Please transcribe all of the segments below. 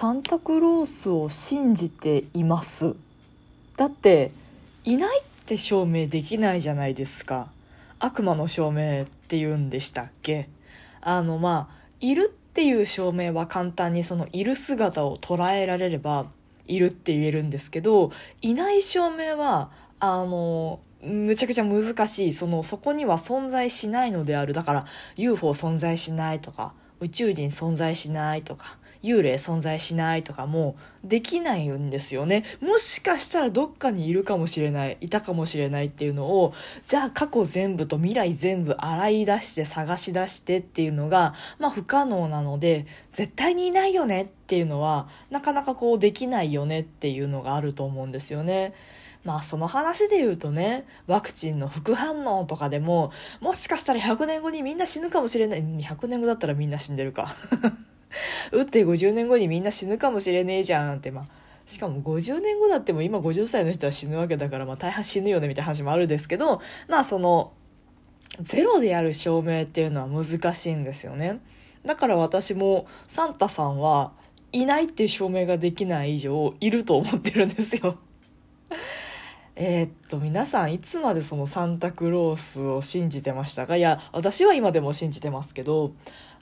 サンタクロースを信じています。だっていないって証明できないじゃないですか。悪魔の証明って言うんでしたっけ？あのまあいるっていう証明は簡単にそのいる姿を捉えられればいるって言えるんですけどいない証明はあのむちゃくちゃ難しい。そのそこには存在しないのである。だから UFO 存在しないとか宇宙人存在しないとか幽霊存在しないとかもできないんですよねもしかしたらどっかにいるかもしれないいたかもしれないっていうのをじゃあ過去全部と未来全部洗い出して探し出してっていうのがまあ不可能なので絶対にいないよねっていうのはなかなかこうできないよねっていうのがあると思うんですよね。まあその話で言うとね、ワクチンの副反応とかでも、もしかしたら100年後にみんな死ぬかもしれない。100年後だったらみんな死んでるか。打って50年後にみんな死ぬかもしれねえじゃんって、まあ、しかも50年後だっても今50歳の人は死ぬわけだから、まあ大半死ぬよねみたいな話もあるんですけど、まあその、ゼロである証明っていうのは難しいんですよね。だから私もサンタさんはいないっていう証明ができない以上いると思ってるんですよ。え、っと皆さんいつまでそのサンタクロースを信じてましたか？いや私は今でも信じてますけど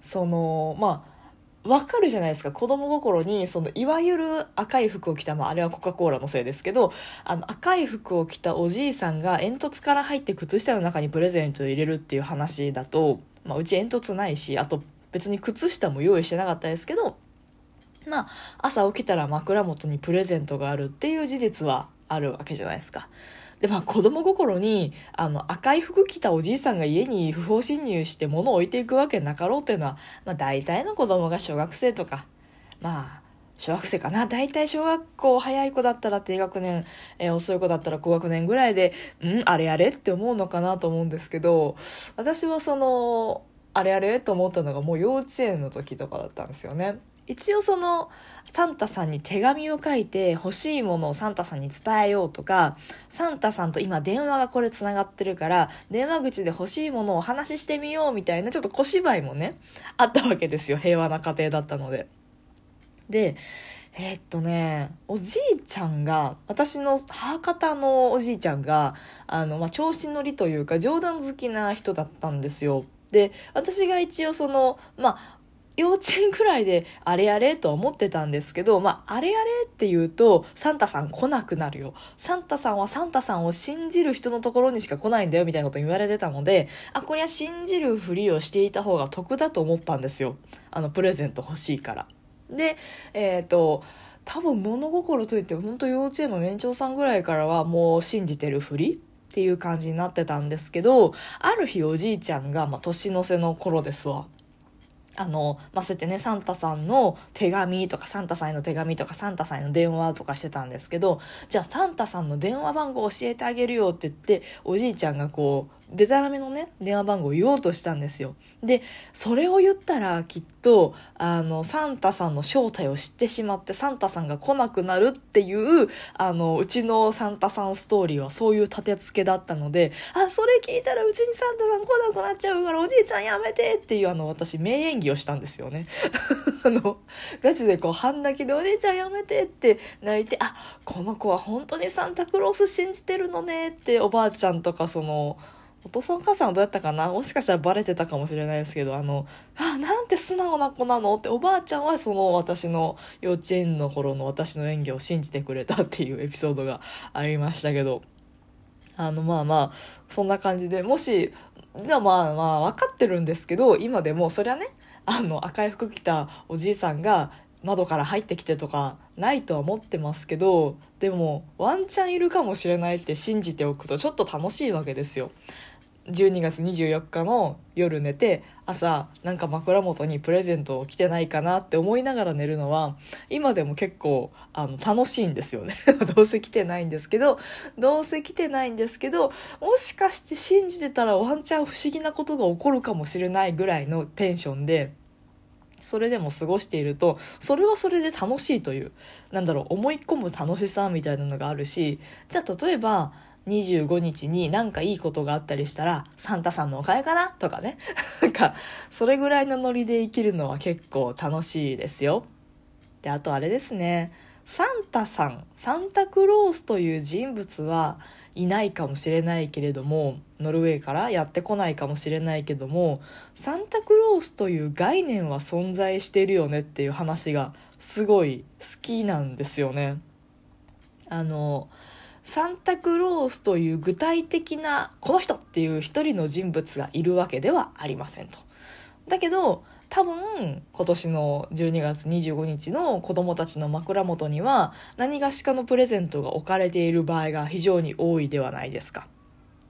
そのまあわかるじゃないですか子供心にそのいわゆる赤い服を着た、まあ、あれはコカ・コーラのせいですけどあの赤い服を着たおじいさんが煙突から入って靴下の中にプレゼントを入れるっていう話だと、まあ、うち煙突ないしあと別に靴下も用意してなかったですけどまあ朝起きたら枕元にプレゼントがあるっていう事実はあるわけじゃないですか。でまあ子供心にあの赤い服着たおじいさんが家に不法侵入して物を置いていくわけなかろうっていうのは、まあ、大体の子供が小学生とかまあ小学生かな大体小学校早い子だったら低学年、えー、遅い子だったら高学年ぐらいでうんあれあれって思うのかなと思うんですけど私はそのあれあれと思ったのがもう幼稚園の時とかだったんですよね。一応そのサンタさんに手紙を書いて欲しいものをサンタさんに伝えようとかサンタさんと今電話がこれつながってるから電話口で欲しいものをお話ししてみようみたいなちょっと小芝居もねあったわけですよ平和な家庭だったので。でえー、っとね、おじいちゃんが、私の母方のおじいちゃんが、あの、まあ、調子乗りというか、冗談好きな人だったんですよ。で、私が一応その、まあ、幼稚園くらいであれあれとは思ってたんですけど、まあ、あれあれって言うと、サンタさん来なくなるよ。サンタさんはサンタさんを信じる人のところにしか来ないんだよ、みたいなこと言われてたので、あ、これは信じるふりをしていた方が得だと思ったんですよ。あの、プレゼント欲しいから。で、えっ、ー、と、多分物心ついて、本当幼稚園の年長さんぐらいからはもう信じてるふりっていう感じになってたんですけど、ある日おじいちゃんが、まあ、年の瀬の頃ですわ。あの、まあ、そうやってね、サンタさんの手紙とか、サンタさんへの手紙とか、サンタさんへの電話とかしてたんですけど、じゃあサンタさんの電話番号教えてあげるよって言って、おじいちゃんがこう、でたらめのね、電話番号を言おうとしたんですよ。で、それを言ったらきっと、あの、サンタさんの正体を知ってしまって、サンタさんが来なくなるっていう、あの、うちのサンタさんストーリーはそういう立て付けだったので、あ、それ聞いたらうちにサンタさん来なくなっちゃうからおじいちゃんやめてっていうあの、私名演技をしたんですよね。あの、ガチでこう半泣きでおじいちゃんやめてって泣いて、あ、この子は本当にサンタクロース信じてるのねっておばあちゃんとかその、お父さんお母さんはどうやったかな？もしかしたらバレてたかもしれないですけど、あの、あ、なんて素直な子なのって、おばあちゃんはその私の幼稚園の頃の私の演技を信じてくれたっていうエピソードがありましたけど、あの、まあまあ、そんな感じで、もし、まあまあ分かってるんですけど、今でもそりゃね、あの赤い服着たおじいさんが窓から入ってきてとかないとは思ってますけどでもワンチャンいるかもしれないって信じておくとちょっと楽しいわけですよ。12月24日の夜寝て朝なんか枕元にプレゼントを来てないかなって思いながら寝るのは今でも結構あの楽しいんですよね。どうせ来てないんですけどどうせ来てないんですけどもしかして信じてたらワンチャン不思議なことが起こるかもしれないぐらいのテンションでそれでも過ごしているとそれはそれで楽しいというなんだろう思い込む楽しさみたいなのがあるしじゃあ例えば25日になんかいいことがあったりしたら、サンタさんのおかげかな？とかね。なんか、それぐらいのノリで生きるのは結構楽しいですよ。であとあれですねサンタさんサンタクロースという人物はいないかもしれないけれどもノルウェーからやってこないかもしれないけどもサンタクロースという概念は存在してるよねっていう話がすごい好きなんですよね。あのサンタクロースという具体的なこの人っていう一人の人物がいるわけではありませんと。だけど多分今年の12月25日の子供たちの枕元には何がしかのプレゼントが置かれている場合が非常に多いではないですか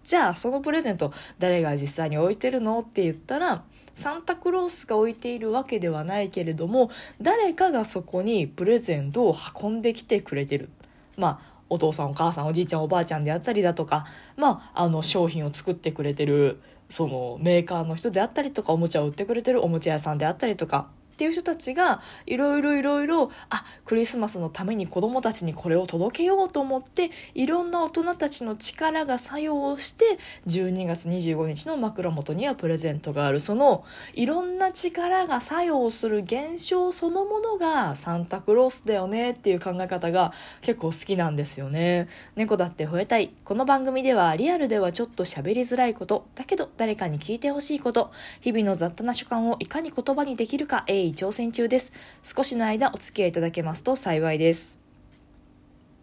じゃあそのプレゼント誰が実際に置いてるのって言ったらサンタクロースが置いているわけではないけれども誰かがそこにプレゼントを運んできてくれてるまあお父さんお母さんおじいちゃんおばあちゃんであったりだとかまああの商品を作ってくれてるそのメーカーの人であったりとかおもちゃを売ってくれてるおもちゃ屋さんであったりとかっていう人たちがいろいろいろいろあクリスマスのために子供たちにこれを届けようと思っていろんな大人たちの力が作用して12月25日の枕元にはプレゼントがある。そのいろんな力が作用する現象そのものがサンタクロースだよねっていう考え方が結構好きなんですよね。猫だって吠えたい。この番組ではリアルではちょっと喋りづらいことだけど誰かに聞いてほしいこと日々の雑多な所感をいかに言葉にできるか鋭意挑戦中です。少しの間お付き合いいただけますと幸いです。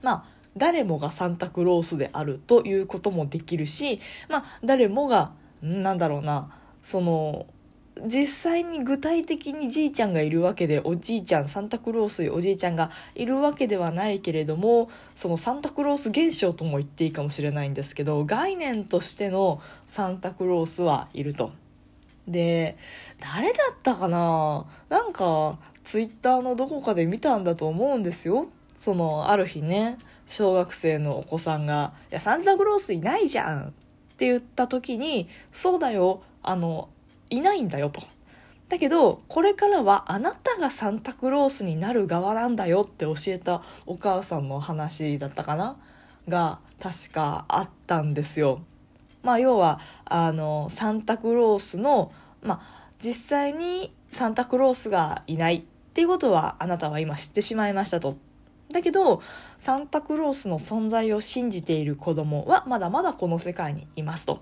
まあ、誰もがサンタクロースであるということもできるし、まあ、誰もが、なんだろうな、その、実際に具体的にじいちゃんがいるわけでおじいちゃんサンタクロースおじいちゃんがいるわけではないけれどもそのサンタクロース現象とも言っていいかもしれないんですけど概念としてのサンタクロースはいると。で、誰だったかな？なんか、ツイッターのどこかで見たんだと思うんですよ。その、ある日ね、小学生のお子さんが、いや、サンタクロースいないじゃんって言った時に、そうだよ、あの、いないんだよと。だけど、これからはあなたがサンタクロースになる側なんだよって教えたお母さんの話だったかな？が、確かあったんですよ。まあ、要はあのサンタクロースの、まあ、実際にサンタクロースがいないっていうことはあなたは今知ってしまいましたと。だけどサンタクロースの存在を信じている子供はまだまだこの世界にいますと。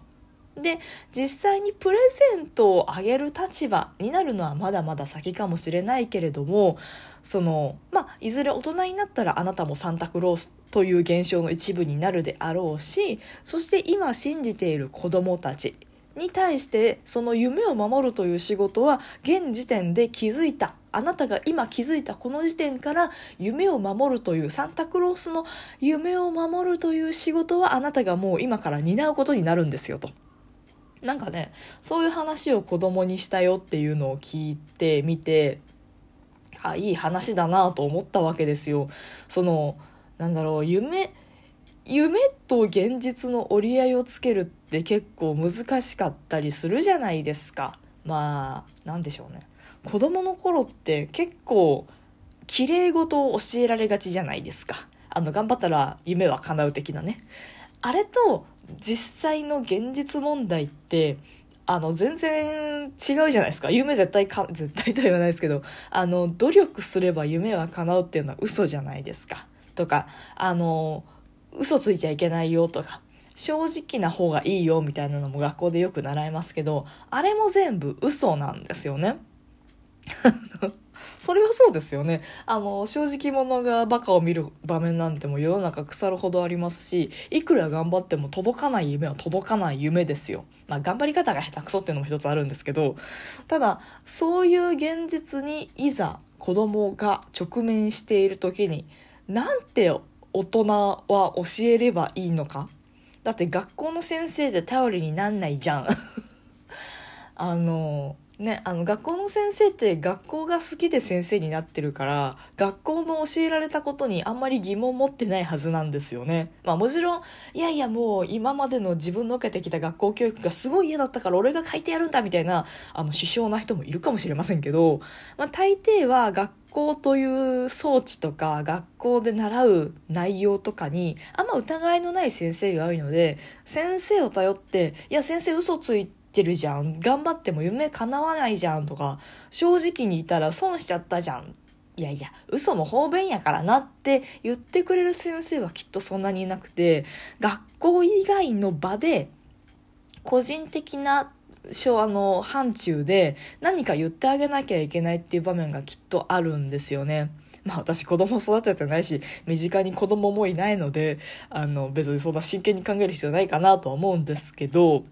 で実際にプレゼントをあげる立場になるのはまだまだ先かもしれないけれどもそのいずれ大人になったらあなたもサンタクロースという現象の一部になるであろうしそして今信じている子どもたちに対してその夢を守るという仕事は現時点で気づいたあなたが今気づいたこの時点から夢を守るというサンタクロースの夢を守るという仕事はあなたがもう今から担うことになるんですよと。なんかねそういう話を子供にしたよっていうのを聞いてみてあいい話だなと思ったわけですよ。そのなんだろう夢夢と現実の折り合いをつけるって結構難しかったりするじゃないですか。まあなんでしょうね。子供の頃って結構綺麗事を教えられがちじゃないですか。あの頑張ったら夢は叶う的なね。あれと実際の現実問題ってあの全然違うじゃないですか。夢絶対か 絶対とは言わないですけどあの努力すれば夢は叶うっていうのは嘘じゃないですか。とかあの嘘ついちゃいけないよとか正直な方がいいよみたいなのも学校でよく習いますけどあれも全部嘘なんですよね。それはそうですよね。あの、正直者がバカを見る場面なんても世の中腐るほどありますし、いくら頑張っても届かない夢は届かない夢ですよ。まあ、頑張り方が下手くそっていうのも一つあるんですけど、ただ、そういう現実にいざ子供が直面している時に、なんて大人は教えればいいのか？だって学校の先生で頼りになんないじゃん あのね、あの学校の先生って学校が好きで先生になってるから学校の教えられたことにあんまり疑問持ってないはずなんですよね。まあもちろんいやいやもう今までの自分の受けてきた学校教育がすごい嫌だったから俺が書いてやるんだみたいなあの首相な人もいるかもしれませんけど、まあ、大抵は学校という装置とか学校で習う内容とかにあんま疑いのない先生が多いので先生を頼っていや先生嘘ついててるじゃん頑張っても夢叶わないじゃんとか正直にいたら損しちゃったじゃんいやいや嘘も方便やからなって言ってくれる先生はきっとそんなにいなくて学校以外の場で個人的なあの範疇で何か言ってあげなきゃいけないっていう場面がきっとあるんですよね。まあ私子供育ててないし、身近に子供もいないので、あの別にそんな真剣に考える必要ないかなとは思うんですけど、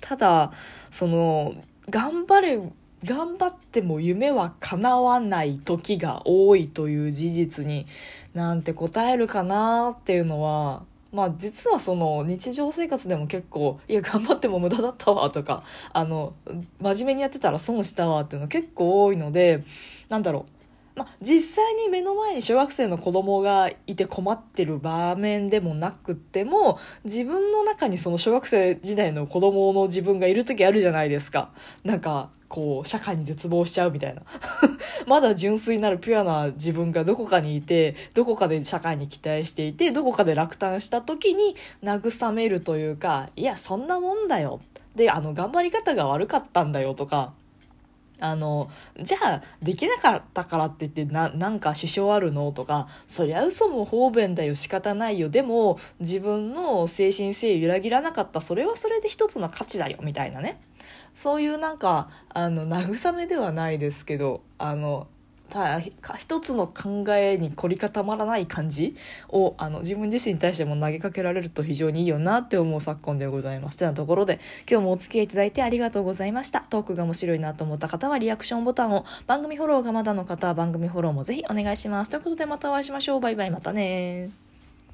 ただ、その、頑張れ、頑張っても夢は叶わない時が多いという事実になんて答えるかなっていうのはまあ実はその日常生活でも結構いや頑張っても無駄だったわとかあの真面目にやってたら損したわっていうの結構多いのでなんだろうま、実際に目の前に小学生の子供がいて困ってる場面でもなくっても自分の中にその小学生時代の子供の自分がいる時あるじゃないですか。なんかこう社会に絶望しちゃうみたいな。まだ純粋なるピュアな自分がどこかにいてどこかで社会に期待していてどこかで落胆した時に慰めるというかいやそんなもんだよ。であの頑張り方が悪かったんだよとかあの、じゃあ、できなかったからって言ってな、なんか支障あるのとか、そりゃ嘘も方便だよ、仕方ないよ。でも、自分の精神性揺らぎらなかった、それはそれで一つの価値だよ、みたいなね。そういうなんか、あの、慰めではないですけど、あの、た一つの考えに凝り固まらない感じをあの自分自身に対しても投げかけられると非常にいいよなって思う昨今でございます。てなところで今日もお付き合いいただいてありがとうございました。トークが面白いなと思った方はリアクションボタンを番組フォローがまだの方は番組フォローもぜひお願いします。ということでまたお会いしましょう。バイバイまたね